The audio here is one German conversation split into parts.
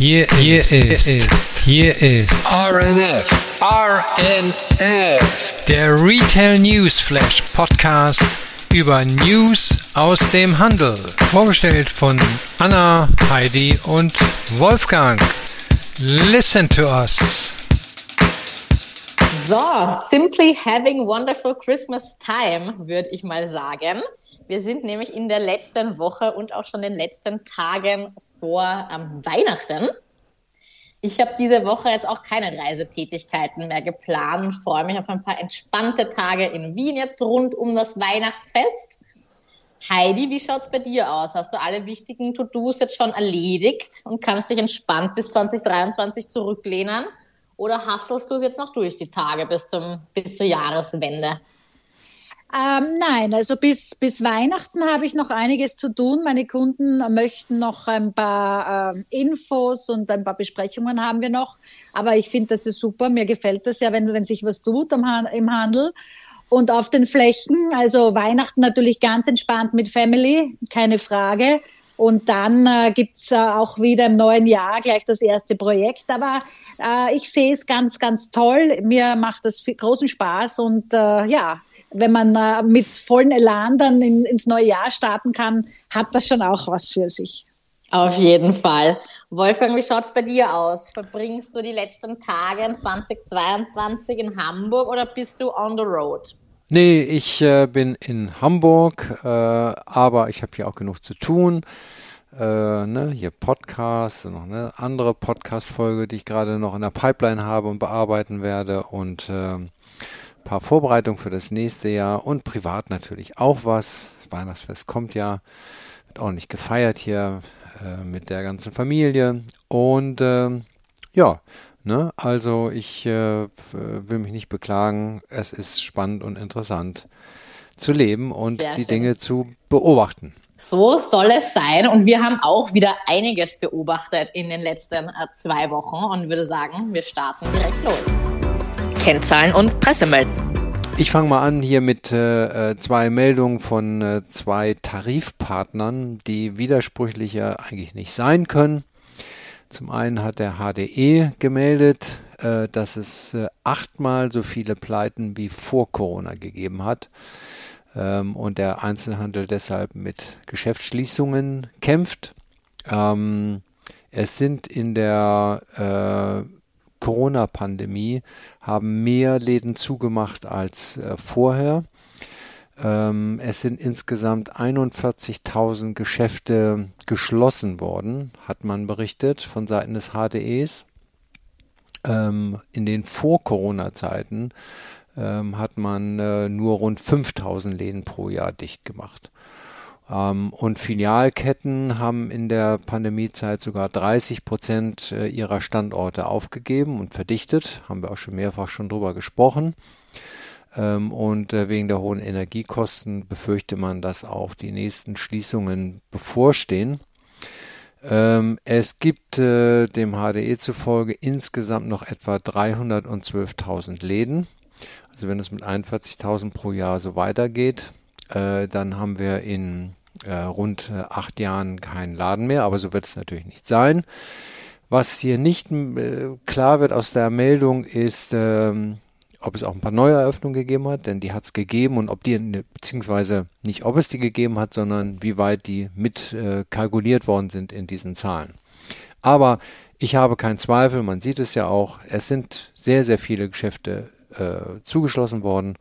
Hier, hier ist, ist, hier ist RNF, RNF, der Retail News Flash Podcast über News aus dem Handel. Vorgestellt von Anna, Heidi und Wolfgang. Listen to us. So, simply having wonderful Christmas time, würde ich mal sagen. Wir sind nämlich in der letzten Woche und auch schon den letzten Tagen vor ähm, Weihnachten. Ich habe diese Woche jetzt auch keine Reisetätigkeiten mehr geplant, freue mich auf ein paar entspannte Tage in Wien jetzt rund um das Weihnachtsfest. Heidi, wie schaut's bei dir aus? Hast du alle wichtigen To-Dos jetzt schon erledigt und kannst dich entspannt bis 2023 zurücklehnen? Oder hasselst du es jetzt noch durch die Tage bis, zum, bis zur Jahreswende? Ähm, nein, also bis, bis Weihnachten habe ich noch einiges zu tun. Meine Kunden möchten noch ein paar ähm, Infos und ein paar Besprechungen haben wir noch. Aber ich finde das ist super. Mir gefällt das ja, wenn, wenn sich was tut im, im Handel. Und auf den Flächen, also Weihnachten natürlich ganz entspannt mit Family, keine Frage. Und dann äh, gibt's äh, auch wieder im neuen Jahr gleich das erste Projekt. Aber äh, ich sehe es ganz, ganz toll. Mir macht das großen Spaß und äh, ja, wenn man äh, mit vollen Elan dann in, ins neue Jahr starten kann, hat das schon auch was für sich. Auf jeden Fall. Wolfgang, wie schaut es bei dir aus? Verbringst du die letzten Tage 2022 in Hamburg oder bist du on the road? Nee, ich äh, bin in Hamburg, äh, aber ich habe hier auch genug zu tun. Äh, ne, hier Podcast und noch eine andere Podcast-Folge, die ich gerade noch in der Pipeline habe und bearbeiten werde. Und ähm, paar Vorbereitungen für das nächste Jahr und privat natürlich auch was. Das Weihnachtsfest kommt ja, wird ordentlich gefeiert hier äh, mit der ganzen Familie. Und äh, ja, ne, also ich äh, will mich nicht beklagen. Es ist spannend und interessant zu leben und Sehr die schön. Dinge zu beobachten. So soll es sein. Und wir haben auch wieder einiges beobachtet in den letzten äh, zwei Wochen und würde sagen, wir starten direkt los. Kennzahlen und Pressemelden. Ich fange mal an hier mit äh, zwei Meldungen von äh, zwei Tarifpartnern, die widersprüchlicher eigentlich nicht sein können. Zum einen hat der HDE gemeldet, äh, dass es äh, achtmal so viele Pleiten wie vor Corona gegeben hat ähm, und der Einzelhandel deshalb mit Geschäftsschließungen kämpft. Ähm, es sind in der äh, Corona-Pandemie haben mehr Läden zugemacht als äh, vorher. Ähm, es sind insgesamt 41.000 Geschäfte geschlossen worden, hat man berichtet von Seiten des HDEs. Ähm, in den Vor-Corona-Zeiten ähm, hat man äh, nur rund 5.000 Läden pro Jahr dicht gemacht. Ähm, und Filialketten haben in der Pandemiezeit sogar 30 Prozent äh, ihrer Standorte aufgegeben und verdichtet. Haben wir auch schon mehrfach schon drüber gesprochen. Ähm, und äh, wegen der hohen Energiekosten befürchte man, dass auch die nächsten Schließungen bevorstehen. Ähm, es gibt äh, dem HDE zufolge insgesamt noch etwa 312.000 Läden. Also wenn es mit 41.000 pro Jahr so weitergeht, dann haben wir in äh, rund äh, acht Jahren keinen Laden mehr, aber so wird es natürlich nicht sein. Was hier nicht äh, klar wird aus der Meldung ist, ähm, ob es auch ein paar neue Eröffnungen gegeben hat, denn die hat es gegeben und ob die, beziehungsweise nicht ob es die gegeben hat, sondern wie weit die mit äh, kalkuliert worden sind in diesen Zahlen. Aber ich habe keinen Zweifel, man sieht es ja auch, es sind sehr, sehr viele Geschäfte äh, zugeschlossen worden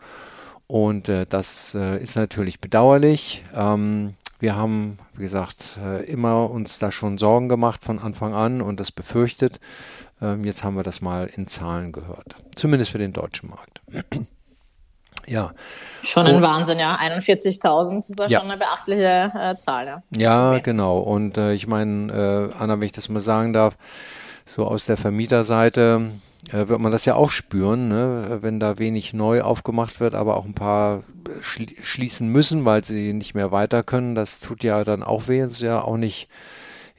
und äh, das äh, ist natürlich bedauerlich. Ähm, wir haben, wie gesagt, äh, immer uns da schon Sorgen gemacht von Anfang an und das befürchtet. Ähm, jetzt haben wir das mal in Zahlen gehört. Zumindest für den deutschen Markt. Ja. Schon ein und, Wahnsinn, ja. 41.000 ist ja, schon eine beachtliche äh, Zahl, ja. Ja, okay. genau. Und äh, ich meine, äh, Anna, wenn ich das mal sagen darf, so aus der Vermieterseite wird man das ja auch spüren, ne? wenn da wenig neu aufgemacht wird, aber auch ein paar schli schließen müssen, weil sie nicht mehr weiter können. Das tut ja dann auch weh. Es ist ja auch nicht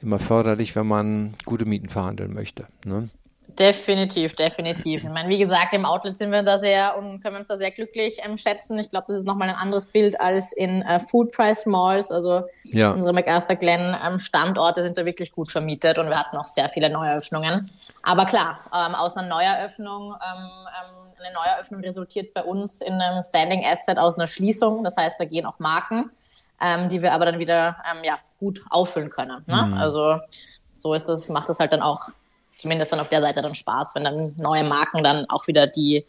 immer förderlich, wenn man gute Mieten verhandeln möchte. Ne? Definitiv, definitiv. Ich meine, wie gesagt, im Outlet sind wir da sehr und können uns da sehr glücklich ähm, schätzen. Ich glaube, das ist nochmal ein anderes Bild als in äh, Food Price Malls. Also ja. unsere MacArthur Glen ähm, Standorte sind da wirklich gut vermietet und wir hatten auch sehr viele Neueröffnungen. Aber klar, ähm, aus einer Neueröffnung, ähm, ähm, eine Neueröffnung resultiert bei uns in einem Standing Asset aus einer Schließung. Das heißt, da gehen auch Marken, ähm, die wir aber dann wieder ja, gut auffüllen können. Ne? Mhm. Also so ist das, macht das halt dann auch zumindest dann auf der Seite dann Spaß, wenn dann neue Marken dann auch wieder die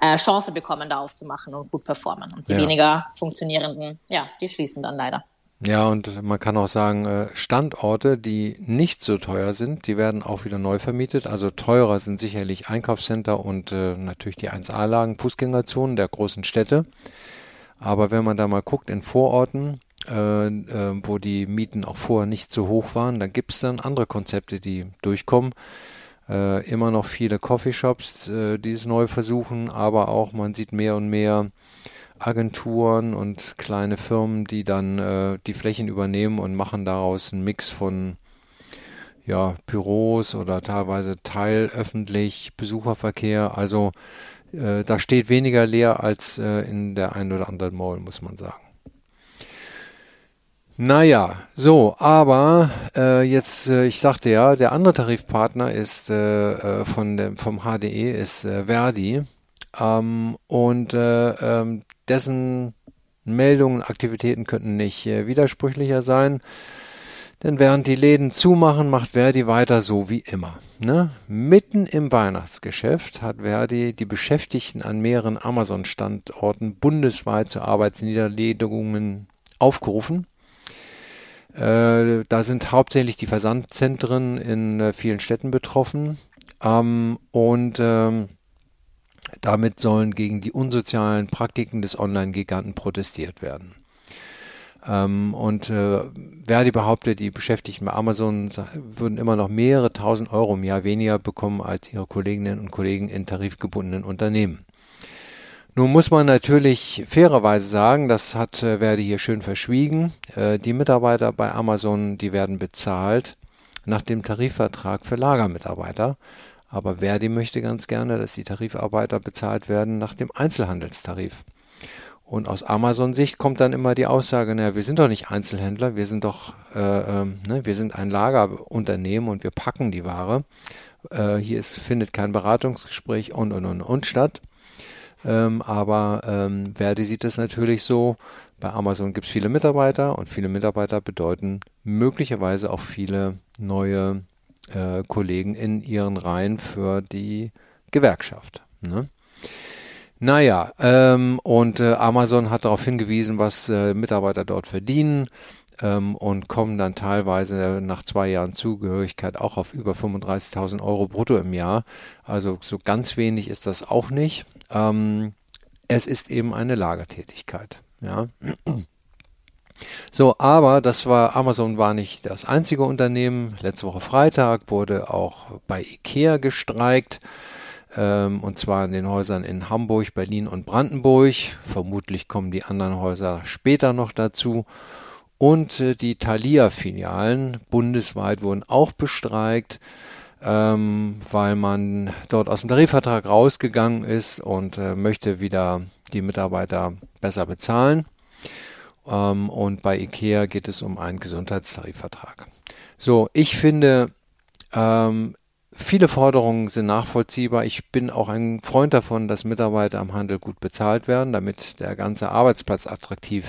äh, Chance bekommen, da aufzumachen und gut performen. Und die ja. weniger funktionierenden, ja, die schließen dann leider. Ja, und man kann auch sagen, äh, Standorte, die nicht so teuer sind, die werden auch wieder neu vermietet. Also teurer sind sicherlich Einkaufscenter und äh, natürlich die 1A-Lagen, Fußgängerzonen der großen Städte. Aber wenn man da mal guckt in Vororten, äh, äh, wo die Mieten auch vorher nicht so hoch waren, dann gibt es dann andere Konzepte, die durchkommen. Äh, immer noch viele Coffeeshops, äh, die es neu versuchen, aber auch man sieht mehr und mehr Agenturen und kleine Firmen, die dann äh, die Flächen übernehmen und machen daraus einen Mix von ja, Büros oder teilweise teilöffentlich Besucherverkehr. Also äh, da steht weniger leer als äh, in der einen oder anderen Mall, muss man sagen. Naja, so, aber äh, jetzt, äh, ich sagte ja, der andere Tarifpartner ist äh, äh von dem, vom HDE ist äh, Verdi ähm, und äh, ähm, dessen Meldungen, Aktivitäten könnten nicht äh, widersprüchlicher sein. Denn während die Läden zumachen, macht Verdi weiter so wie immer. Ne? Mitten im Weihnachtsgeschäft hat Verdi die Beschäftigten an mehreren Amazon-Standorten bundesweit zu Arbeitsniederlegungen aufgerufen. Äh, da sind hauptsächlich die Versandzentren in äh, vielen Städten betroffen. Ähm, und ähm, damit sollen gegen die unsozialen Praktiken des Online-Giganten protestiert werden. Ähm, und äh, Verdi behauptet, die Beschäftigten bei Amazon würden immer noch mehrere tausend Euro im Jahr weniger bekommen als ihre Kolleginnen und Kollegen in tarifgebundenen Unternehmen. Nun muss man natürlich fairerweise sagen, das hat äh, Verdi hier schön verschwiegen. Äh, die Mitarbeiter bei Amazon, die werden bezahlt nach dem Tarifvertrag für Lagermitarbeiter. Aber Verdi möchte ganz gerne, dass die Tarifarbeiter bezahlt werden nach dem Einzelhandelstarif. Und aus Amazon-Sicht kommt dann immer die Aussage, naja, wir sind doch nicht Einzelhändler, wir sind doch, äh, äh, ne, wir sind ein Lagerunternehmen und wir packen die Ware. Äh, hier ist, findet kein Beratungsgespräch und, und, und, und statt. Ähm, aber ähm, Verdi sieht es natürlich so, bei Amazon gibt es viele Mitarbeiter und viele Mitarbeiter bedeuten möglicherweise auch viele neue äh, Kollegen in ihren Reihen für die Gewerkschaft. Ne? Naja, ähm, und äh, Amazon hat darauf hingewiesen, was äh, Mitarbeiter dort verdienen ähm, und kommen dann teilweise nach zwei Jahren Zugehörigkeit auch auf über 35.000 Euro brutto im Jahr. Also so ganz wenig ist das auch nicht. Ähm, es ist eben eine Lagertätigkeit. Ja. So, aber das war, Amazon war nicht das einzige Unternehmen. Letzte Woche Freitag wurde auch bei IKEA gestreikt. Ähm, und zwar in den Häusern in Hamburg, Berlin und Brandenburg. Vermutlich kommen die anderen Häuser später noch dazu. Und äh, die Thalia-Filialen bundesweit wurden auch bestreikt ähm, weil man dort aus dem Tarifvertrag rausgegangen ist und äh, möchte wieder die Mitarbeiter besser bezahlen. Ähm, und bei IKEA geht es um einen Gesundheitstarifvertrag. So, ich finde, ähm, viele Forderungen sind nachvollziehbar. Ich bin auch ein Freund davon, dass Mitarbeiter am Handel gut bezahlt werden, damit der ganze Arbeitsplatz attraktiv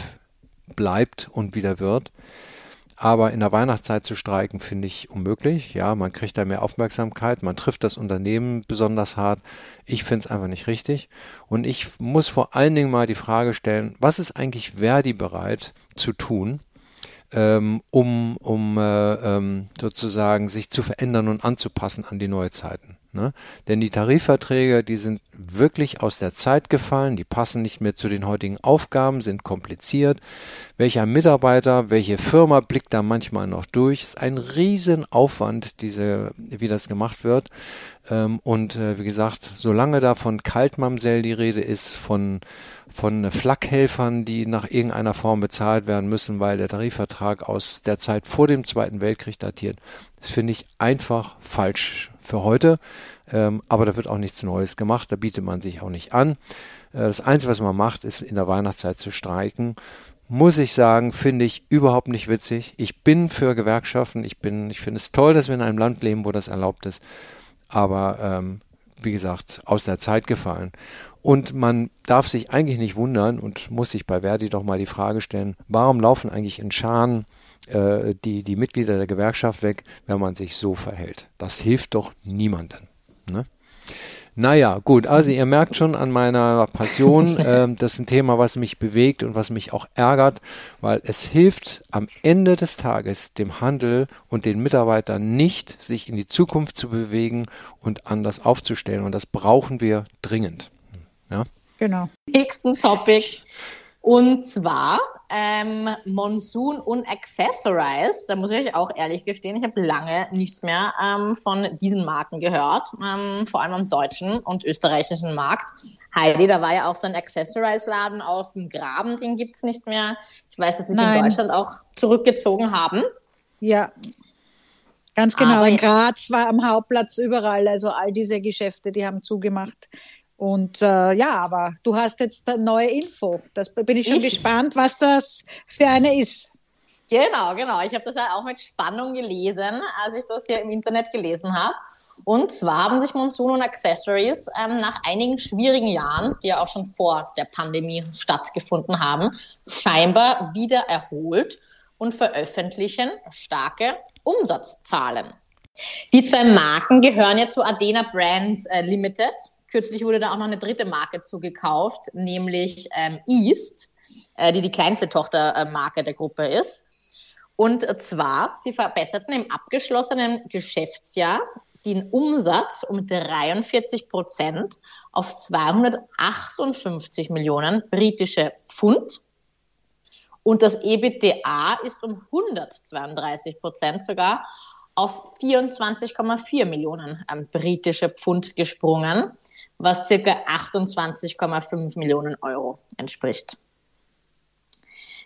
bleibt und wieder wird. Aber in der Weihnachtszeit zu streiken, finde ich unmöglich. Ja, man kriegt da mehr Aufmerksamkeit, man trifft das Unternehmen besonders hart. Ich finde es einfach nicht richtig. Und ich muss vor allen Dingen mal die Frage stellen, was ist eigentlich Verdi bereit zu tun, ähm, um, um äh, ähm, sozusagen sich zu verändern und anzupassen an die Neuzeiten? Ne? Denn die Tarifverträge, die sind wirklich aus der Zeit gefallen, die passen nicht mehr zu den heutigen Aufgaben, sind kompliziert. Welcher Mitarbeiter, welche Firma blickt da manchmal noch durch? Ist ein Riesenaufwand, diese, wie das gemacht wird. Ähm, und äh, wie gesagt, solange da von Kaltmamsell die Rede ist, von von Flakhelfern, die nach irgendeiner Form bezahlt werden müssen, weil der Tarifvertrag aus der Zeit vor dem Zweiten Weltkrieg datiert. Das finde ich einfach falsch für heute. Ähm, aber da wird auch nichts Neues gemacht, da bietet man sich auch nicht an. Äh, das Einzige, was man macht, ist in der Weihnachtszeit zu streiken. Muss ich sagen, finde ich überhaupt nicht witzig. Ich bin für Gewerkschaften. Ich ich finde es toll, dass wir in einem Land leben, wo das erlaubt ist. Aber ähm, wie gesagt, aus der Zeit gefallen. Und man darf sich eigentlich nicht wundern und muss sich bei Verdi doch mal die Frage stellen, warum laufen eigentlich in Scharen äh, die, die Mitglieder der Gewerkschaft weg, wenn man sich so verhält? Das hilft doch niemandem. Ne? Naja, gut, also ihr merkt schon an meiner Passion, äh, das ist ein Thema, was mich bewegt und was mich auch ärgert, weil es hilft am Ende des Tages dem Handel und den Mitarbeitern nicht, sich in die Zukunft zu bewegen und anders aufzustellen. Und das brauchen wir dringend. Ja? Genau. Nächsten Topic. Und zwar ähm, Monsoon und Accessorize. Da muss ich euch auch ehrlich gestehen, ich habe lange nichts mehr ähm, von diesen Marken gehört, ähm, vor allem am deutschen und österreichischen Markt. Heidi, da war ja auch so ein Accessorize-Laden auf dem Graben, den gibt es nicht mehr. Ich weiß, dass sie sich in Deutschland auch zurückgezogen haben. Ja, ganz genau. Aber in Graz war am Hauptplatz überall, also all diese Geschäfte, die haben zugemacht. Und äh, ja, aber du hast jetzt eine neue Info. Das bin ich schon ich, gespannt, was das für eine ist. Genau, genau. Ich habe das ja auch mit Spannung gelesen, als ich das hier im Internet gelesen habe. Und zwar haben sich Monsoon und Accessories ähm, nach einigen schwierigen Jahren, die ja auch schon vor der Pandemie stattgefunden haben, scheinbar wieder erholt und veröffentlichen starke Umsatzzahlen. Die zwei Marken gehören jetzt zu Adena Brands äh, Limited Kürzlich wurde da auch noch eine dritte Marke zugekauft, nämlich ähm, East, äh, die die kleinste Tochtermarke der Gruppe ist. Und zwar, sie verbesserten im abgeschlossenen Geschäftsjahr den Umsatz um 43 Prozent auf 258 Millionen britische Pfund. Und das EBITDA ist um 132 Prozent sogar auf 24,4 Millionen ähm, britische Pfund gesprungen was circa 28,5 Millionen Euro entspricht.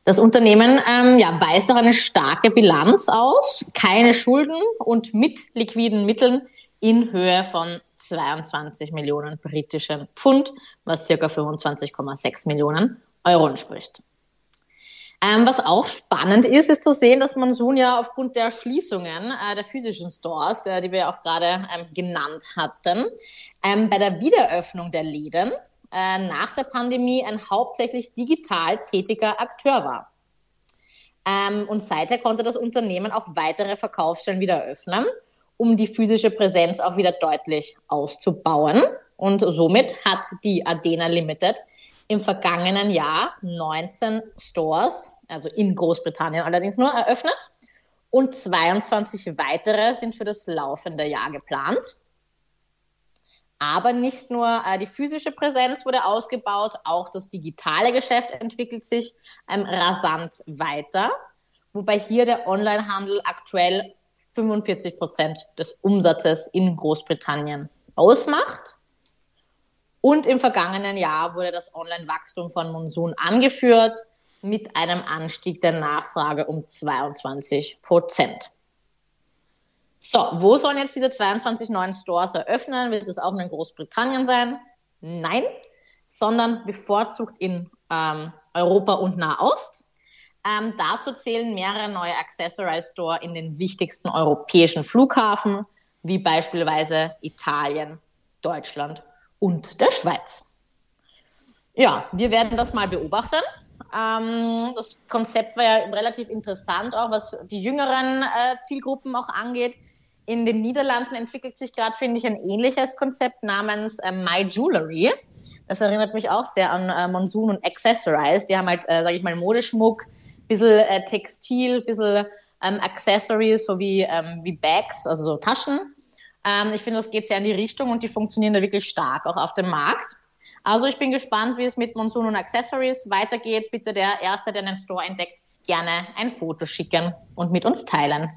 Das Unternehmen ähm, ja, weist auch eine starke Bilanz aus, keine Schulden und mit liquiden Mitteln in Höhe von 22 Millionen britischen Pfund, was circa 25,6 Millionen Euro entspricht. Ähm, was auch spannend ist, ist zu sehen, dass Monsun ja aufgrund der Schließungen äh, der physischen Stores, äh, die wir auch gerade ähm, genannt hatten, ähm, bei der Wiederöffnung der Läden äh, nach der Pandemie ein hauptsächlich digital tätiger Akteur war. Ähm, und seither konnte das Unternehmen auch weitere Verkaufsstellen wieder öffnen, um die physische Präsenz auch wieder deutlich auszubauen. Und somit hat die Adena Limited im vergangenen Jahr 19 Stores, also in Großbritannien allerdings nur, eröffnet. Und 22 weitere sind für das laufende Jahr geplant. Aber nicht nur äh, die physische Präsenz wurde ausgebaut, auch das digitale Geschäft entwickelt sich ähm, rasant weiter, wobei hier der Onlinehandel aktuell 45 Prozent des Umsatzes in Großbritannien ausmacht. Und im vergangenen Jahr wurde das Online-Wachstum von Monsun angeführt mit einem Anstieg der Nachfrage um 22 Prozent. So, wo sollen jetzt diese 22 neuen Stores eröffnen? Wird es auch in Großbritannien sein? Nein, sondern bevorzugt in ähm, Europa und Nahost. Ähm, dazu zählen mehrere neue Accessorize Store in den wichtigsten europäischen Flughafen, wie beispielsweise Italien, Deutschland und der Schweiz. Ja, wir werden das mal beobachten. Ähm, das Konzept war ja relativ interessant, auch was die jüngeren äh, Zielgruppen auch angeht. In den Niederlanden entwickelt sich gerade, finde ich, ein ähnliches Konzept namens äh, My Jewelry. Das erinnert mich auch sehr an äh, Monsoon und Accessorize. Die haben halt, äh, sage ich mal, Modeschmuck, bisschen äh, Textil, bisschen ähm, Accessories, so wie, ähm, wie Bags, also so Taschen. Ähm, ich finde, das geht sehr in die Richtung und die funktionieren da wirklich stark, auch auf dem Markt. Also ich bin gespannt, wie es mit Monsoon und Accessories weitergeht. Bitte der Erste, der den Store entdeckt, gerne ein Foto schicken und mit uns teilen.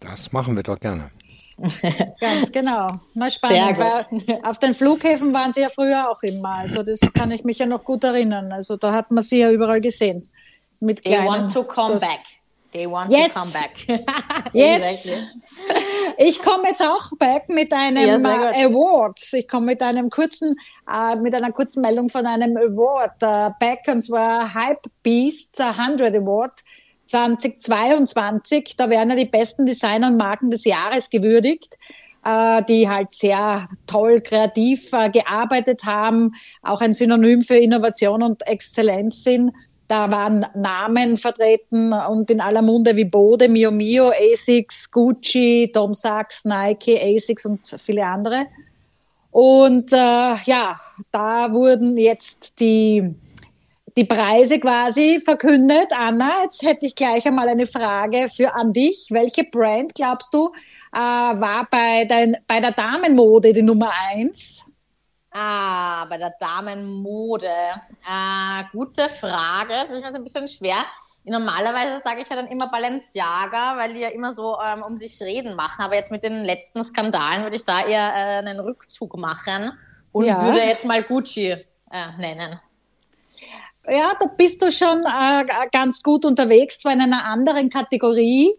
Das machen wir doch gerne. Ganz genau. Mal spannend. Weil auf den Flughäfen waren sie ja früher auch immer. Also das kann ich mich ja noch gut erinnern. Also da hat man sie ja überall gesehen. Mit They want to come Stores. back. They want yes. to come back. yes. Ich komme jetzt auch back mit einem ja, äh, Award. Ich komme mit einem kurzen, äh, mit einer kurzen Meldung von einem Award äh, back und zwar Hype Beast 100 Award 2022. Da werden ja die besten Designer und Marken des Jahres gewürdigt äh, die halt sehr toll kreativ äh, gearbeitet haben, auch ein Synonym für Innovation und Exzellenz sind. Da waren Namen vertreten und in aller Munde wie Bode, Mio Mio, Asics, Gucci, Tom Sachs, Nike, Asics und viele andere. Und äh, ja, da wurden jetzt die, die Preise quasi verkündet. Anna, jetzt hätte ich gleich einmal eine Frage für an dich. Welche Brand glaubst du äh, war bei, dein, bei der Damenmode die Nummer eins? Ah, bei der Damenmode. Äh, gute Frage. Das ist ein bisschen schwer. Normalerweise sage ich ja dann immer Balenciaga, weil die ja immer so ähm, um sich reden machen. Aber jetzt mit den letzten Skandalen würde ich da eher äh, einen Rückzug machen und ja. würde jetzt mal Gucci äh, nennen. Ja, da bist du schon äh, ganz gut unterwegs, zwar in einer anderen Kategorie.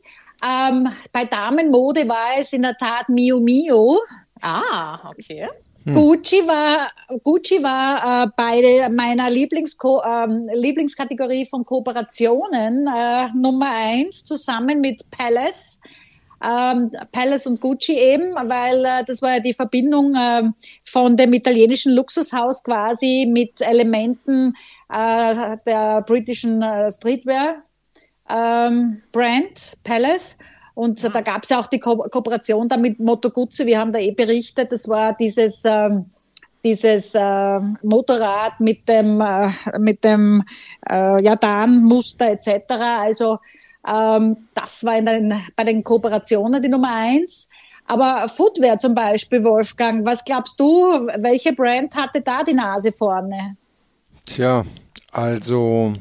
Ähm, bei Damenmode war es in der Tat Mio Mio. Ah, okay. Hm. Gucci war, Gucci war äh, bei meiner Lieblingsko ähm, Lieblingskategorie von Kooperationen äh, Nummer eins zusammen mit Palace. Ähm, Palace und Gucci eben, weil äh, das war ja die Verbindung äh, von dem italienischen Luxushaus quasi mit Elementen äh, der britischen äh, Streetwear ähm, Brand Palace. Und mhm. da gab es ja auch die Ko Kooperation da mit Moto Guzzi. Wir haben da eh berichtet, das war dieses, ähm, dieses äh, Motorrad mit dem, äh, mit dem äh, Jadan-Muster etc. Also ähm, das war den, bei den Kooperationen die Nummer eins. Aber Footwear zum Beispiel, Wolfgang, was glaubst du, welche Brand hatte da die Nase vorne? Tja, also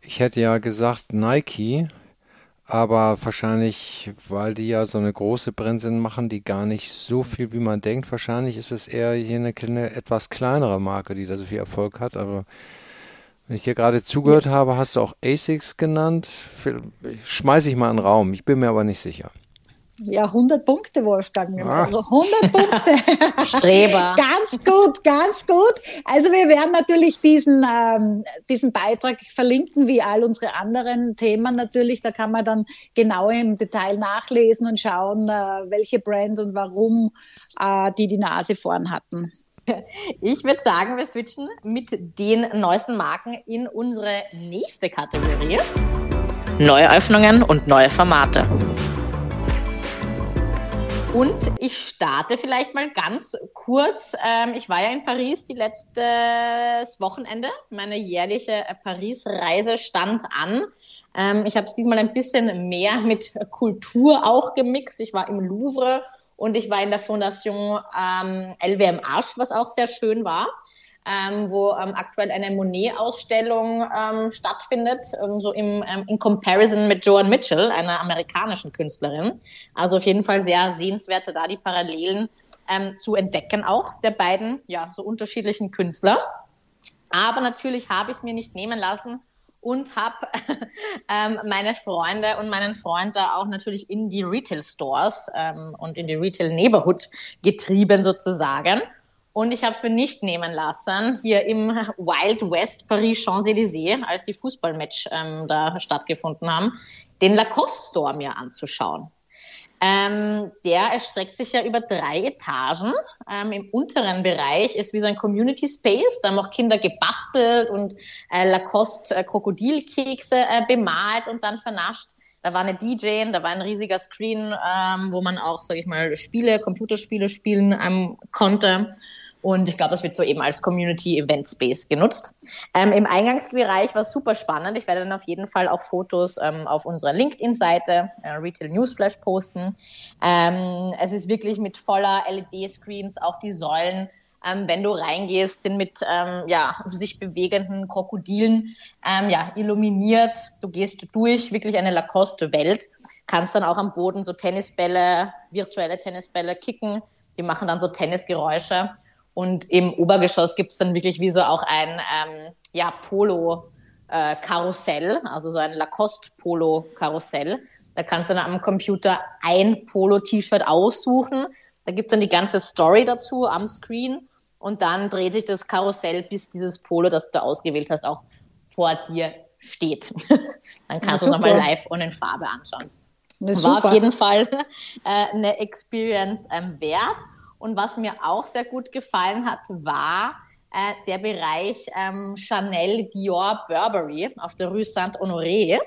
ich hätte ja gesagt Nike, aber wahrscheinlich, weil die ja so eine große sind, machen die gar nicht so viel, wie man denkt. Wahrscheinlich ist es eher hier eine, eine etwas kleinere Marke, die da so viel Erfolg hat. Aber wenn ich dir gerade zugehört habe, hast du auch ASICS genannt. Schmeiße ich mal in den Raum. Ich bin mir aber nicht sicher. Ja, 100 Punkte, Wolfgang. Ah. Also 100 Punkte. Streber. ganz gut, ganz gut. Also wir werden natürlich diesen, ähm, diesen Beitrag verlinken, wie all unsere anderen Themen natürlich. Da kann man dann genau im Detail nachlesen und schauen, äh, welche Brand und warum äh, die die Nase vorn hatten. Ich würde sagen, wir switchen mit den neuesten Marken in unsere nächste Kategorie. Neueröffnungen und neue Formate. Und ich starte vielleicht mal ganz kurz. Ähm, ich war ja in Paris die letzte Wochenende. Meine jährliche äh, Paris-Reise stand an. Ähm, ich habe es diesmal ein bisschen mehr mit Kultur auch gemixt. Ich war im Louvre und ich war in der Fondation ähm, LWMH, was auch sehr schön war ähm, wo ähm, aktuell eine Monet-Ausstellung ähm, stattfindet, ähm, so im, ähm, in Comparison mit Joan Mitchell, einer amerikanischen Künstlerin. Also auf jeden Fall sehr sehenswert, da die Parallelen ähm, zu entdecken auch der beiden, ja, so unterschiedlichen Künstler. Aber natürlich habe ich es mir nicht nehmen lassen und habe ähm, meine Freunde und meinen Freund da auch natürlich in die Retail Stores ähm, und in die Retail Neighborhood getrieben sozusagen. Und ich habe es mir nicht nehmen lassen, hier im Wild West Paris Champs-Élysées, als die Fußballmatch ähm, da stattgefunden haben, den Lacoste Store mir anzuschauen. Ähm, der erstreckt sich ja über drei Etagen. Ähm, Im unteren Bereich ist wie so ein Community Space. Da haben auch Kinder gebastelt und äh, Lacoste äh, äh, bemalt und dann vernascht. Da war eine DJ, da war ein riesiger Screen, ähm, wo man auch, sag ich mal, Spiele, Computerspiele spielen ähm, konnte. Und ich glaube, das wird so eben als Community Event Space genutzt. Ähm, Im Eingangsbereich war super spannend. Ich werde dann auf jeden Fall auch Fotos ähm, auf unserer LinkedIn-Seite, äh, Retail Newsflash, posten. Ähm, es ist wirklich mit voller LED-Screens, auch die Säulen. Ähm, wenn du reingehst, sind mit ähm, ja, sich bewegenden Krokodilen ähm, ja, illuminiert. Du gehst durch wirklich eine Lacoste-Welt, kannst dann auch am Boden so Tennisbälle, virtuelle Tennisbälle kicken. Die machen dann so Tennisgeräusche. Und im Obergeschoss gibt es dann wirklich wie so auch ein ähm, ja, Polo-Karussell, äh, also so ein Lacoste-Polo-Karussell. Da kannst du dann am Computer ein Polo-T-Shirt aussuchen. Da gibt's dann die ganze Story dazu am Screen und dann dreht sich das Karussell, bis dieses Polo, das du ausgewählt hast, auch vor dir steht. dann kannst du nochmal live und in Farbe anschauen. Das War super. auf jeden Fall äh, eine Experience ähm, wert. Und was mir auch sehr gut gefallen hat, war äh, der Bereich ähm, Chanel, Dior, Burberry auf der Rue Saint-Honoré.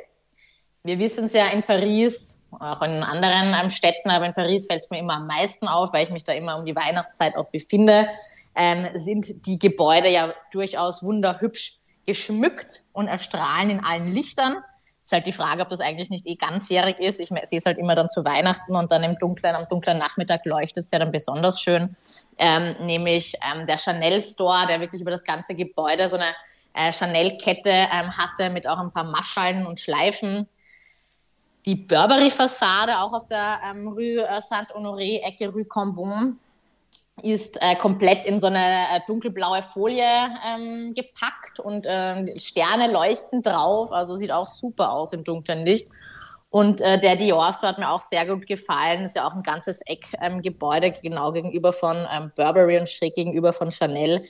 Wir wissen es ja in Paris, auch in anderen ähm, Städten, aber in Paris fällt es mir immer am meisten auf, weil ich mich da immer um die Weihnachtszeit auch befinde, ähm, sind die Gebäude ja durchaus wunderhübsch geschmückt und erstrahlen in allen Lichtern. Halt die Frage, ob das eigentlich nicht eh ganzjährig ist. Ich sehe es halt immer dann zu Weihnachten und dann im dunklen, am dunklen Nachmittag leuchtet es ja dann besonders schön. Ähm, nämlich ähm, der Chanel Store, der wirklich über das ganze Gebäude so eine äh, Chanel-Kette ähm, hatte mit auch ein paar Maschallen und Schleifen. Die Burberry-Fassade auch auf der ähm, Rue Saint-Honoré, Ecke Rue Cambon, ist äh, komplett in so eine äh, dunkelblaue Folie ähm, gepackt und äh, Sterne leuchten drauf. Also sieht auch super aus im dunklen Licht. Und äh, der Dior Store hat mir auch sehr gut gefallen. Ist ja auch ein ganzes Eckgebäude ähm, genau gegenüber von ähm, Burberry und schräg gegenüber von Chanel.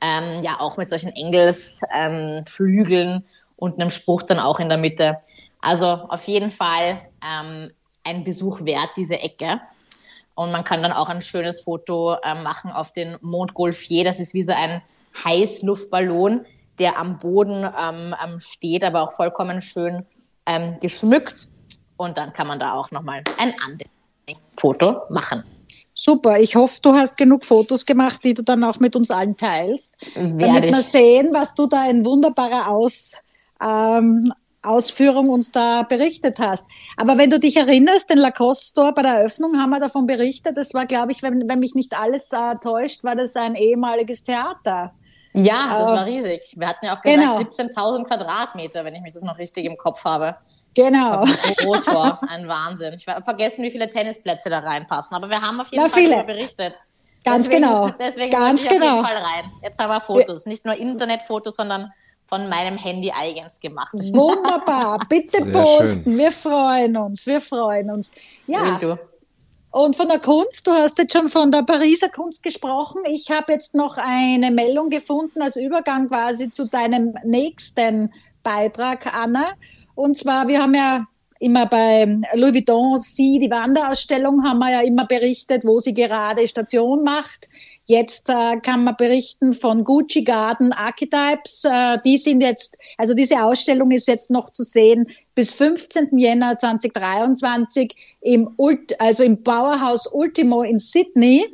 Ähm, ja, auch mit solchen Engelsflügeln ähm, und einem Spruch dann auch in der Mitte. Also auf jeden Fall ähm, ein Besuch wert, diese Ecke. Und man kann dann auch ein schönes Foto äh, machen auf den Mont Golfier. Das ist wie so ein Heißluftballon, der am Boden ähm, steht, aber auch vollkommen schön ähm, geschmückt. Und dann kann man da auch nochmal ein Foto machen. Super, ich hoffe, du hast genug Fotos gemacht, die du dann auch mit uns allen teilst, Werde damit wir sehen, was du da ein wunderbarer Aus, ähm, Ausführung uns da berichtet hast. Aber wenn du dich erinnerst, den Lacoste Store bei der Eröffnung haben wir davon berichtet. Das war, glaube ich, wenn, wenn mich nicht alles äh, täuscht, war das ein ehemaliges Theater. Ja, das äh, war riesig. Wir hatten ja auch gesagt genau. 17.000 Quadratmeter, wenn ich mich das noch richtig im Kopf habe. Genau. Groß war. Ein Wahnsinn. Ich habe vergessen, wie viele Tennisplätze da reinpassen. Aber wir haben auf jeden Na, Fall darüber berichtet. Ganz deswegen, genau. Deswegen Ganz genau. auf jeden genau. Fall rein. Jetzt haben wir Fotos. Nicht nur Internetfotos, sondern von meinem Handy eigens gemacht. Wunderbar, bitte Sehr posten. Schön. Wir freuen uns, wir freuen uns. Ja. Und von der Kunst, du hast jetzt schon von der Pariser Kunst gesprochen. Ich habe jetzt noch eine Meldung gefunden als Übergang quasi zu deinem nächsten Beitrag, Anna. Und zwar, wir haben ja immer bei Louis Vuitton, sie, die Wanderausstellung, haben wir ja immer berichtet, wo sie gerade Station macht. Jetzt äh, kann man berichten von Gucci Garden Archetypes. Äh, die sind jetzt, also diese Ausstellung ist jetzt noch zu sehen bis 15. Jänner 2023 im, Ult also im Powerhouse Ultimo in Sydney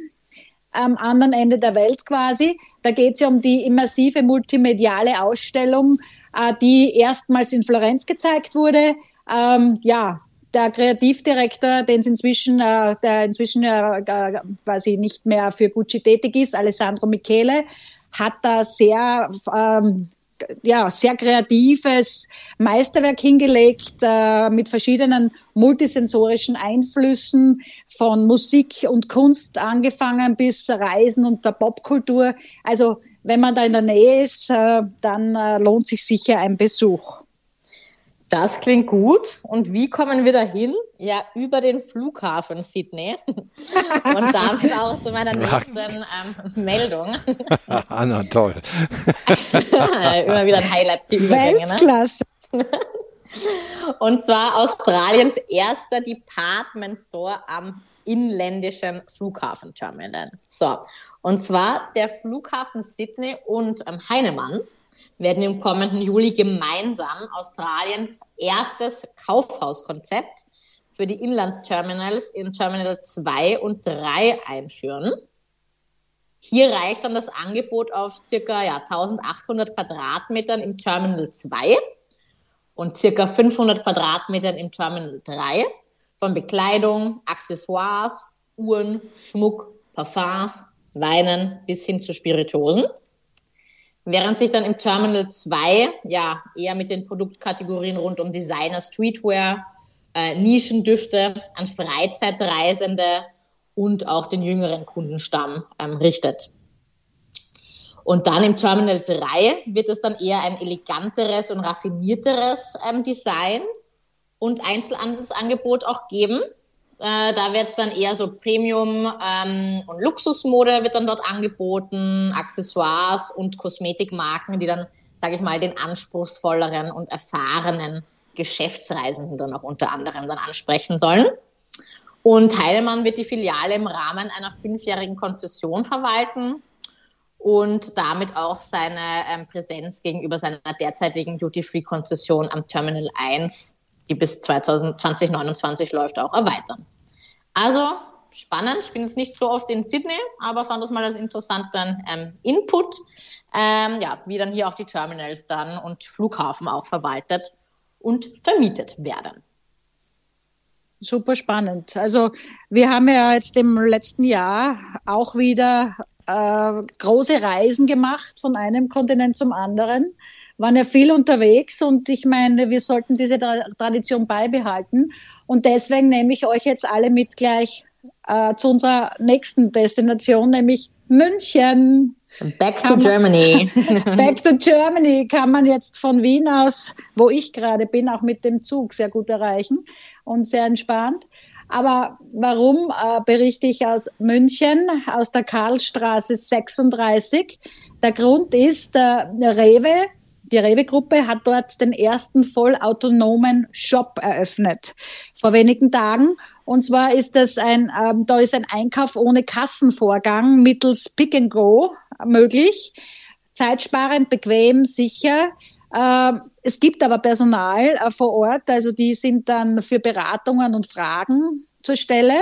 am anderen Ende der Welt quasi. Da geht es ja um die immersive multimediale Ausstellung, äh, die erstmals in Florenz gezeigt wurde. Ähm, ja, der Kreativdirektor, den inzwischen, äh, der inzwischen äh, quasi nicht mehr für Gucci tätig ist, Alessandro Michele, hat da sehr ähm, ja, sehr kreatives Meisterwerk hingelegt äh, mit verschiedenen multisensorischen Einflüssen von Musik und Kunst angefangen bis Reisen und der Popkultur. Also wenn man da in der Nähe ist, äh, dann äh, lohnt sich sicher ein Besuch. Das klingt gut. Und wie kommen wir dahin? Ja, über den Flughafen Sydney. Und damit auch zu meiner nächsten ähm, Meldung. Anna, toll. Immer wieder ein Highlight. Die ne? Weltklasse. Ne? Und zwar Australiens erster Department Store am inländischen Flughafenterminal. So, und zwar der Flughafen Sydney und ähm, Heinemann werden im kommenden Juli gemeinsam Australiens erstes Kaufhauskonzept für die Inlandsterminals in Terminal 2 und 3 einführen. Hier reicht dann das Angebot auf circa ja, 1800 Quadratmetern im Terminal 2 und circa 500 Quadratmetern im Terminal 3 von Bekleidung, Accessoires, Uhren, Schmuck, Parfums, Weinen bis hin zu Spiritosen. Während sich dann im Terminal 2 ja eher mit den Produktkategorien rund um Designer, Streetwear, äh, Nischendüfte an Freizeitreisende und auch den jüngeren Kundenstamm ähm, richtet. Und dann im Terminal 3 wird es dann eher ein eleganteres und raffinierteres ähm, Design und Einzelhandelsangebot auch geben. Äh, da wird es dann eher so Premium ähm, und Luxusmode wird dann dort angeboten, Accessoires und Kosmetikmarken, die dann, sage ich mal, den anspruchsvolleren und erfahrenen Geschäftsreisenden dann auch unter anderem dann ansprechen sollen. Und Heidemann wird die Filiale im Rahmen einer fünfjährigen Konzession verwalten und damit auch seine ähm, Präsenz gegenüber seiner derzeitigen Duty-Free-Konzession am Terminal 1 die bis 2029 läuft, auch erweitern. Also spannend. Ich bin jetzt nicht so oft in Sydney, aber fand das mal als interessanten ähm, Input, ähm, ja, wie dann hier auch die Terminals dann und Flughafen auch verwaltet und vermietet werden. Super spannend. Also wir haben ja jetzt im letzten Jahr auch wieder äh, große Reisen gemacht von einem Kontinent zum anderen waren ja viel unterwegs und ich meine, wir sollten diese Tradition beibehalten. Und deswegen nehme ich euch jetzt alle mit gleich äh, zu unserer nächsten Destination, nämlich München. Back to Germany. Back to Germany kann man jetzt von Wien aus, wo ich gerade bin, auch mit dem Zug sehr gut erreichen und sehr entspannt. Aber warum äh, berichte ich aus München, aus der Karlstraße 36? Der Grund ist, äh, Rewe die Rewe-Gruppe hat dort den ersten vollautonomen Shop eröffnet vor wenigen Tagen. Und zwar ist das ein, ähm, da ist ein Einkauf ohne Kassenvorgang mittels Pick and Go möglich. Zeitsparend, bequem, sicher. Äh, es gibt aber Personal äh, vor Ort, also die sind dann für Beratungen und Fragen zur Stelle.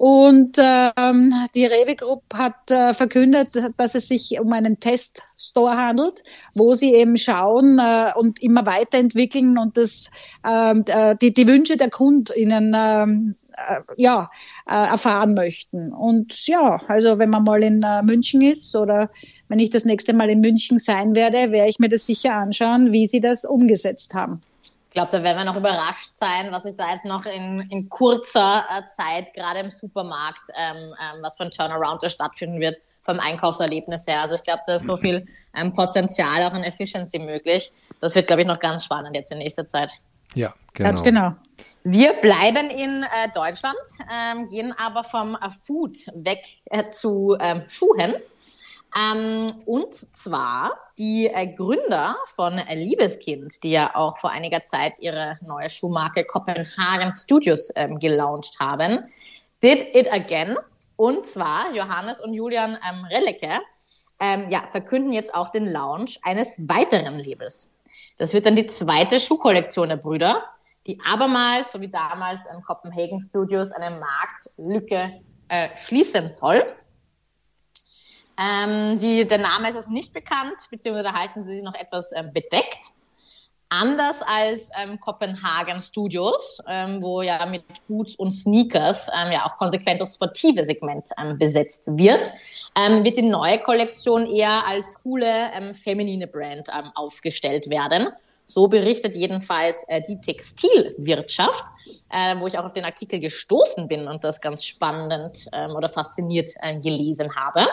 Und ähm, die Rewe Group hat äh, verkündet, dass es sich um einen Teststore handelt, wo sie eben schauen äh, und immer weiterentwickeln und das, ähm, äh, die, die Wünsche der KundInnen ähm, äh, ja, äh, erfahren möchten. Und ja, also wenn man mal in äh, München ist oder wenn ich das nächste Mal in München sein werde, werde ich mir das sicher anschauen, wie sie das umgesetzt haben. Ich glaube, da werden wir noch überrascht sein, was sich da jetzt noch in, in kurzer äh, Zeit, gerade im Supermarkt, ähm, ähm, was für ein Turnaround da stattfinden wird vom Einkaufserlebnis her. Also ich glaube, da ist so viel ähm, Potenzial auch an Efficiency möglich. Das wird, glaube ich, noch ganz spannend jetzt in nächster Zeit. Ja, genau. Ganz genau. Wir bleiben in äh, Deutschland, ähm, gehen aber vom äh, Food weg äh, zu ähm, Schuhen. Ähm, und zwar die äh, Gründer von äh, Liebeskind, die ja auch vor einiger Zeit ihre neue Schuhmarke Kopenhagen Studios ähm, gelauncht haben, did it again. Und zwar Johannes und Julian ähm, Rellecke ähm, ja, verkünden jetzt auch den Launch eines weiteren Labels. Das wird dann die zweite Schuhkollektion der Brüder, die abermals, so wie damals in Copenhagen Studios, eine Marktlücke äh, schließen soll. Ähm, die, der Name ist also nicht bekannt, beziehungsweise halten sie sich noch etwas ähm, bedeckt. Anders als ähm, Kopenhagen Studios, ähm, wo ja mit Boots und Sneakers ähm, ja auch konsequent das sportive Segment ähm, besetzt wird, wird die neue Kollektion eher als coole, feminine Brand aufgestellt werden. So berichtet jedenfalls äh, die Textilwirtschaft, äh, wo ich auch auf den Artikel gestoßen bin und das ganz spannend ähm, oder fasziniert äh, gelesen habe.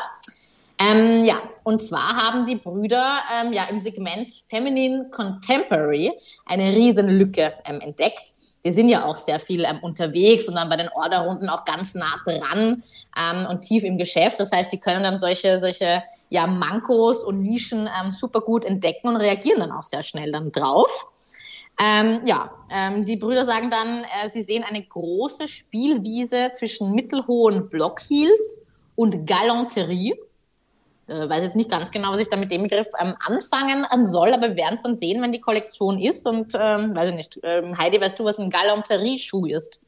Ähm, ja, und zwar haben die Brüder ähm, ja im Segment Feminine Contemporary eine Riesenlücke ähm, entdeckt. Die sind ja auch sehr viel ähm, unterwegs und dann bei den Orderrunden auch ganz nah dran ähm, und tief im Geschäft. Das heißt, die können dann solche, solche ja, Mankos und Nischen ähm, super gut entdecken und reagieren dann auch sehr schnell dann drauf. Ähm, ja, ähm, die Brüder sagen dann, äh, sie sehen eine große Spielwiese zwischen mittelhohen Blockheels und Galanterie äh, weiß jetzt nicht ganz genau, was ich da mit dem Begriff ähm, anfangen soll, aber wir werden es dann sehen, wenn die Kollektion ist. Und ähm, weiß ich nicht, ähm, Heidi, weißt du, was ein Galanterie-Schuh ist?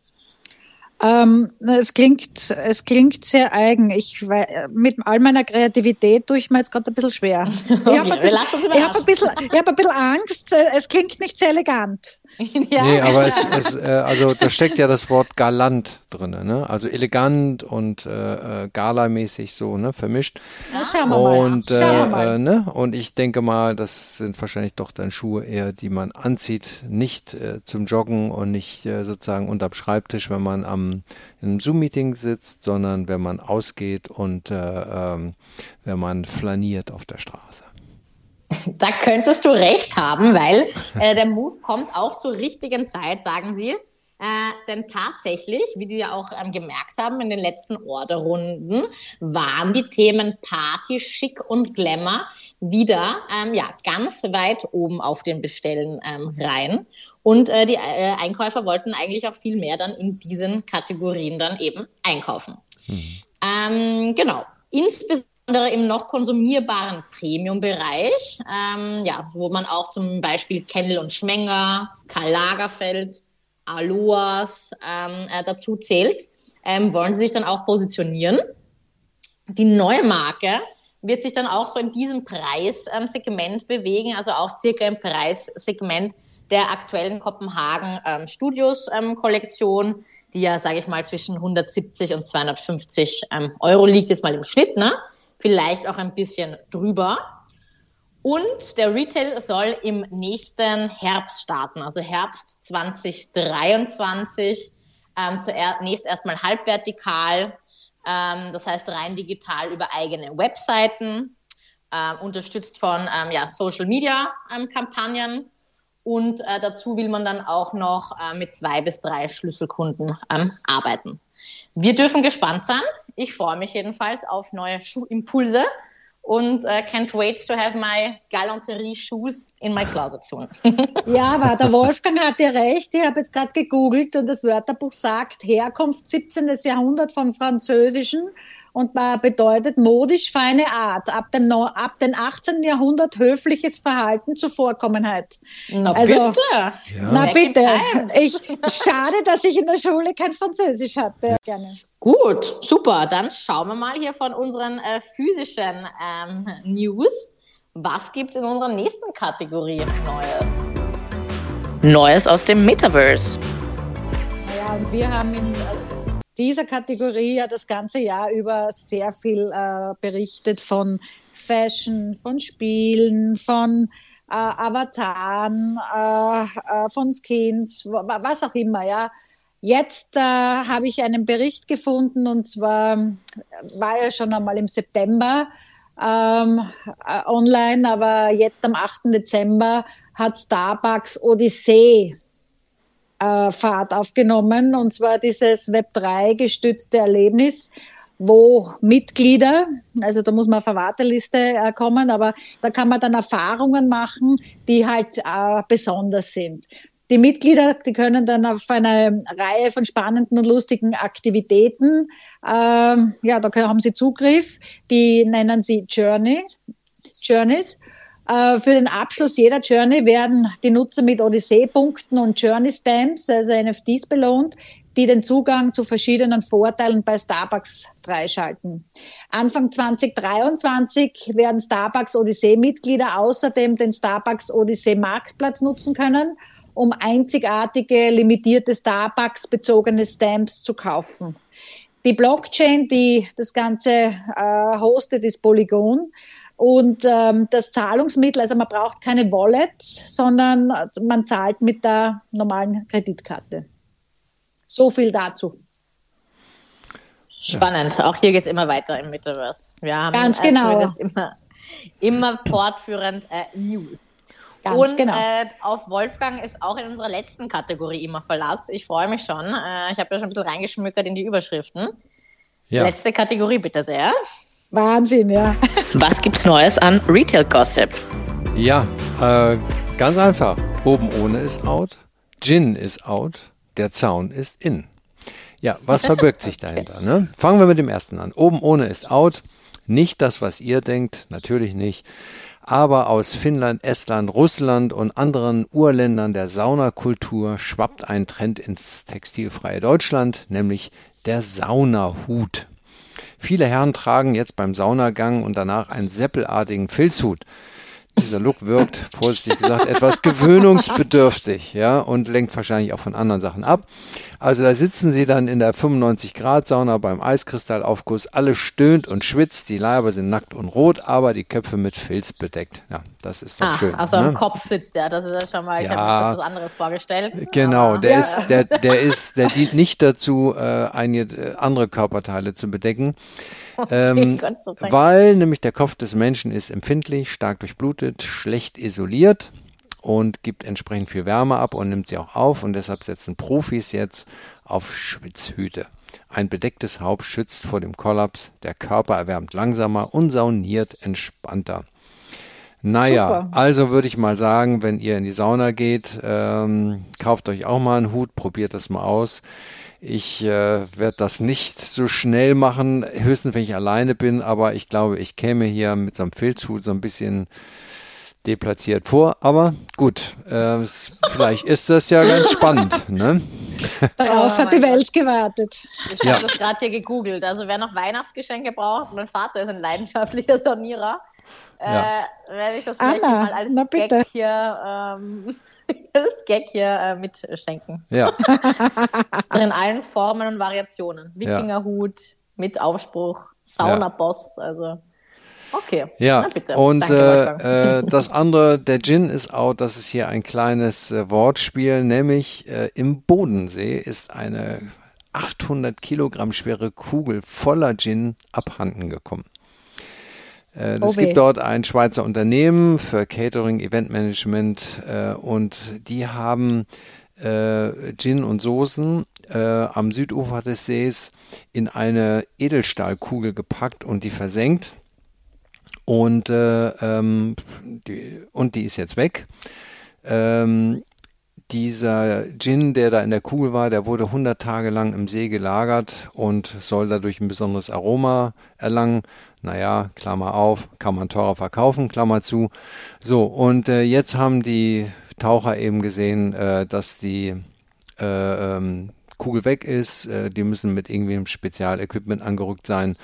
Ähm, es klingt, es klingt sehr eigen. Ich mit all meiner Kreativität tue ich mir jetzt gerade ein bisschen schwer. okay, ich habe ein, bisschen, ich hab ein, bisschen, ich hab ein bisschen Angst. Es klingt nicht sehr elegant. ja. Nee, aber es, es äh, also da steckt ja das Wort galant drin, ne? Also elegant und äh, äh galamäßig so, ne, vermischt. Ja, schauen wir mal. Und, äh, mal. Äh, ne? und ich denke mal, das sind wahrscheinlich doch dann Schuhe eher, die man anzieht, nicht äh, zum Joggen und nicht äh, sozusagen unterm Schreibtisch, wenn man am in einem Zoom-Meeting sitzt, sondern wenn man ausgeht und äh, ähm, wenn man flaniert auf der Straße. Da könntest du recht haben, weil äh, der Move kommt auch zur richtigen Zeit, sagen sie. Äh, denn tatsächlich, wie die ja auch ähm, gemerkt haben in den letzten Orderrunden, waren die Themen Party, Schick und Glamour wieder ähm, ja, ganz weit oben auf den Bestellen ähm, rein. Und äh, die äh, Einkäufer wollten eigentlich auch viel mehr dann in diesen Kategorien dann eben einkaufen. Mhm. Genau. Insbesondere im noch konsumierbaren Premium-Bereich, ähm, ja, wo man auch zum Beispiel Kennel und Schmenger, Karl Lagerfeld, Aloas ähm, äh, dazu zählt, ähm, wollen sie sich dann auch positionieren. Die neue Marke wird sich dann auch so in diesem Preissegment ähm, bewegen, also auch circa im Preissegment der aktuellen Kopenhagen ähm, Studios ähm, Kollektion, die ja, sage ich mal, zwischen 170 und 250 ähm, Euro liegt, jetzt mal im Schnitt, ne? Vielleicht auch ein bisschen drüber. Und der Retail soll im nächsten Herbst starten, also Herbst 2023. Ähm, zunächst erstmal halbvertikal, ähm, das heißt rein digital über eigene Webseiten, äh, unterstützt von ähm, ja, Social Media ähm, Kampagnen. Und äh, dazu will man dann auch noch äh, mit zwei bis drei Schlüsselkunden ähm, arbeiten. Wir dürfen gespannt sein. Ich freue mich jedenfalls auf neue Schuhimpulse und uh, can't wait to have my Galanterie Shoes in my closet soon. ja, aber der Wolfgang hat ja recht. Ich habe jetzt gerade gegoogelt und das Wörterbuch sagt Herkunft 17. Jahrhundert vom Französischen und bedeutet modisch feine Art. Ab dem, ab dem 18. Jahrhundert höfliches Verhalten Zuvorkommenheit. Na also, bitte. Ja. Na bitte. Ich, schade, dass ich in der Schule kein Französisch hatte. Gerne. Gut, super. Dann schauen wir mal hier von unseren äh, physischen ähm, News. Was gibt es in unserer nächsten Kategorie Neues? Neues aus dem Metaverse. Ja, und wir haben in dieser Kategorie ja das ganze Jahr über sehr viel äh, berichtet von Fashion, von Spielen, von äh, Avataren, äh, äh von Skins, was auch immer, ja. Jetzt äh, habe ich einen Bericht gefunden und zwar war er schon einmal im September ähm, äh, online, aber jetzt am 8. Dezember hat Starbucks Odyssee äh, Fahrt aufgenommen, und zwar dieses Web3 gestützte Erlebnis, wo Mitglieder, also da muss man auf eine Warteliste äh, kommen, aber da kann man dann Erfahrungen machen, die halt äh, besonders sind. Die Mitglieder, die können dann auf eine Reihe von spannenden und lustigen Aktivitäten, ähm, ja, da haben sie Zugriff. Die nennen sie Journeys. Journeys. Äh, für den Abschluss jeder Journey werden die Nutzer mit Odyssee-Punkten und Journey-Stamps, also NFTs, belohnt, die den Zugang zu verschiedenen Vorteilen bei Starbucks freischalten. Anfang 2023 werden Starbucks Odyssee-Mitglieder außerdem den Starbucks Odyssee-Marktplatz nutzen können, um einzigartige, limitierte Starbucks-bezogene Stamps zu kaufen. Die Blockchain, die das Ganze äh, hostet, ist Polygon. Und ähm, das Zahlungsmittel, also man braucht keine Wallet, sondern man zahlt mit der normalen Kreditkarte. So viel dazu. Spannend. Auch hier geht es immer weiter im Metaverse. Wir haben Ganz äh, genau. immer, immer fortführend äh, News. Ganz und genau. äh, auf Wolfgang ist auch in unserer letzten Kategorie immer Verlass. Ich freue mich schon. Äh, ich habe ja schon ein bisschen reingeschmückert in die Überschriften. Ja. Letzte Kategorie bitte sehr. Wahnsinn, ja. Was gibt's Neues an Retail Gossip? Ja, äh, ganz einfach. Oben ohne ist out, Gin ist out, der Zaun ist in. Ja, was verbirgt sich dahinter? Ne? Fangen wir mit dem ersten an. Oben ohne ist out. Nicht das, was ihr denkt, natürlich nicht. Aber aus Finnland, Estland, Russland und anderen Urländern der Saunakultur schwappt ein Trend ins textilfreie Deutschland, nämlich der Saunahut. Viele Herren tragen jetzt beim Saunagang und danach einen seppelartigen Filzhut. Dieser Look wirkt, vorsichtig gesagt, etwas gewöhnungsbedürftig, ja, und lenkt wahrscheinlich auch von anderen Sachen ab. Also da sitzen sie dann in der 95 Grad Sauna beim Eiskristallaufguss, alle stöhnt und schwitzt, die Leiber sind nackt und rot, aber die Köpfe mit Filz bedeckt. Ja, Das ist doch Ah, schön. also ne? am Kopf sitzt der, das ist ja schon mal, ich Ja. habe mir was anderes vorgestellt. Genau, der Ja. ist, der, der ist, der dient nicht dazu, äh, einige äh, andere Körperteile zu bedecken. Ähm, sei Dank. weil nämlich der Kopf des Menschen ist empfindlich, stark durchblutet, schlecht isoliert und gibt entsprechend viel Wärme ab und nimmt sie auch auf und deshalb setzen Profis jetzt auf Schwitzhüte. Ein bedecktes Haupt schützt vor dem Kollaps, der Körper erwärmt langsamer und sauniert entspannter. Naja, Super. also würde ich mal sagen, wenn ihr in die Sauna geht, ähm, kauft euch auch mal einen Hut, probiert das mal aus. Ich äh, werde das nicht so schnell machen, höchstens wenn ich alleine bin, aber ich glaube, ich käme hier mit so einem Filzhut so ein bisschen deplatziert vor. Aber gut, äh, vielleicht ist das ja ganz spannend. Ne? Darauf Oh hat die Welt gewartet. Ich Ja. habe das gerade hier gegoogelt. Also wer noch Weihnachtsgeschenke braucht, mein Vater ist ein leidenschaftlicher Sanierer, Ja. äh, werde ich das vielleicht Anna, mal als na Gag bitte. hier, ähm, als Gag hier äh, mitschenken. Ja, Also in allen Formen und Variationen. Wikingerhut mit Aufspruch, Saunaboss, also okay. ja. Bitte. Und Danke, äh, äh, das andere, der Gin ist out, das ist hier ein kleines äh, Wortspiel, nämlich äh, im Bodensee ist eine 800 Kilogramm schwere Kugel voller Gin abhanden gekommen. Äh, Es Oh weh. gibt dort ein Schweizer Unternehmen für Catering, Eventmanagement äh, und die haben äh, Gin und Soßen äh, am Südufer des Sees in eine Edelstahlkugel gepackt und die versenkt. Und, äh, ähm, die, und die ist jetzt weg. Ähm, dieser Gin, der da in der Kugel war, der wurde 100 Tage lang im See gelagert und soll dadurch ein besonderes Aroma erlangen. Naja, Klammer auf, kann man teurer verkaufen, Klammer zu. So, und äh, jetzt haben die Taucher eben gesehen, äh, dass die äh, ähm, Kugel weg ist. Äh, die müssen mit irgendwelchem Spezialequipment angerückt sein,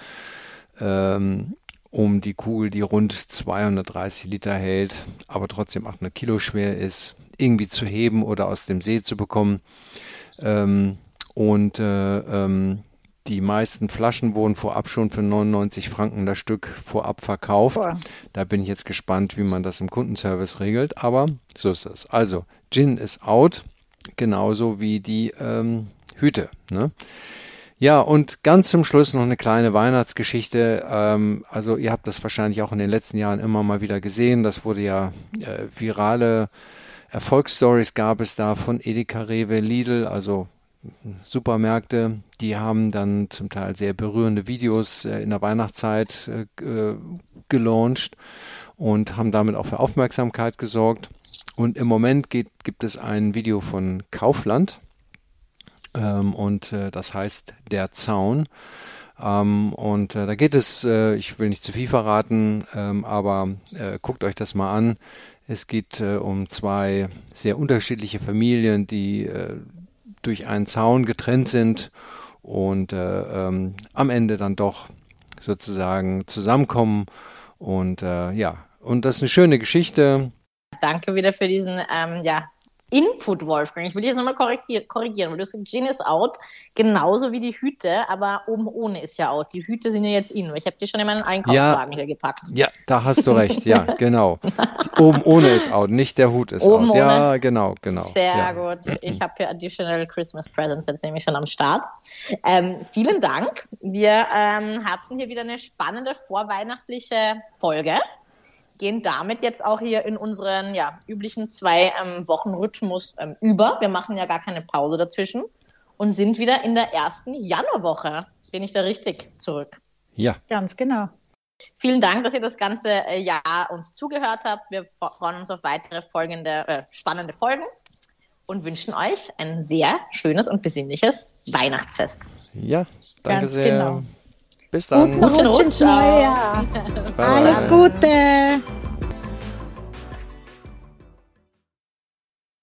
ähm, um die Kugel, die rund 230 Liter hält, aber trotzdem 800 Kilo schwer ist, irgendwie zu heben oder aus dem See zu bekommen. Ähm, und äh, ähm, die meisten Flaschen wurden vorab schon für 99 Franken das Stück vorab verkauft. Boah. Da bin ich jetzt gespannt, wie man das im Kundenservice regelt, aber so ist es. Also, Gin ist out, genauso wie die ähm, Hüte. Ne? Ja, und ganz zum Schluss noch eine kleine Weihnachtsgeschichte. Ähm, also ihr habt das wahrscheinlich auch in den letzten Jahren immer mal wieder gesehen. Das wurde ja äh, virale Erfolgsstories gab es da von Edeka, Rewe, Lidl, also Supermärkte. Die haben dann zum Teil sehr berührende Videos äh, in der Weihnachtszeit äh, äh, gelauncht und haben damit auch für Aufmerksamkeit gesorgt. Und im Moment geht, gibt es ein Video von Kaufland ähm, und äh, das heißt Der Zaun. Ähm, und äh, da geht es, äh, ich will nicht zu viel verraten, ähm, aber guckt euch das mal an. Es geht äh, um zwei sehr unterschiedliche Familien, die äh, durch einen Zaun getrennt sind und äh, ähm, am Ende dann doch sozusagen zusammenkommen. Und äh, ja, und das ist eine schöne Geschichte. Danke wieder für diesen ähm, ja, Input, Wolfgang. Ich will jetzt nochmal korrigieren, weil du gesagt, Gin ist out, genauso wie die Hüte, aber oben ohne ist ja out. Die Hüte sind ja jetzt in, weil ich habe die schon in meinen Einkaufswagen hier gepackt. Ja, da hast du recht, ja, genau. Oben ohne ist out, nicht der Hut ist Oben out. Ja, genau, genau. Sehr ja. gut. Ich habe hier Additional Christmas Presents jetzt nämlich schon am Start. Ähm, vielen Dank. Wir ähm, hatten hier wieder eine spannende vorweihnachtliche Folge. Gehen damit jetzt auch hier in unseren ja, üblichen zwei ähm, Wochen Rhythmus ähm, über. Wir machen ja gar keine Pause dazwischen und sind wieder in der ersten Januarwoche. Bin ich da richtig zurück? Ja, Ganz genau. Vielen Dank, dass ihr das ganze äh, Jahr uns zugehört habt. Wir freuen uns auf weitere folgende, äh, spannende Folgen und wünschen euch ein sehr schönes und besinnliches Weihnachtsfest. ja, danke Ganz sehr. genau. Bis dann. Guten Guten Rutsch ins neue. Jahr. Alles Gute.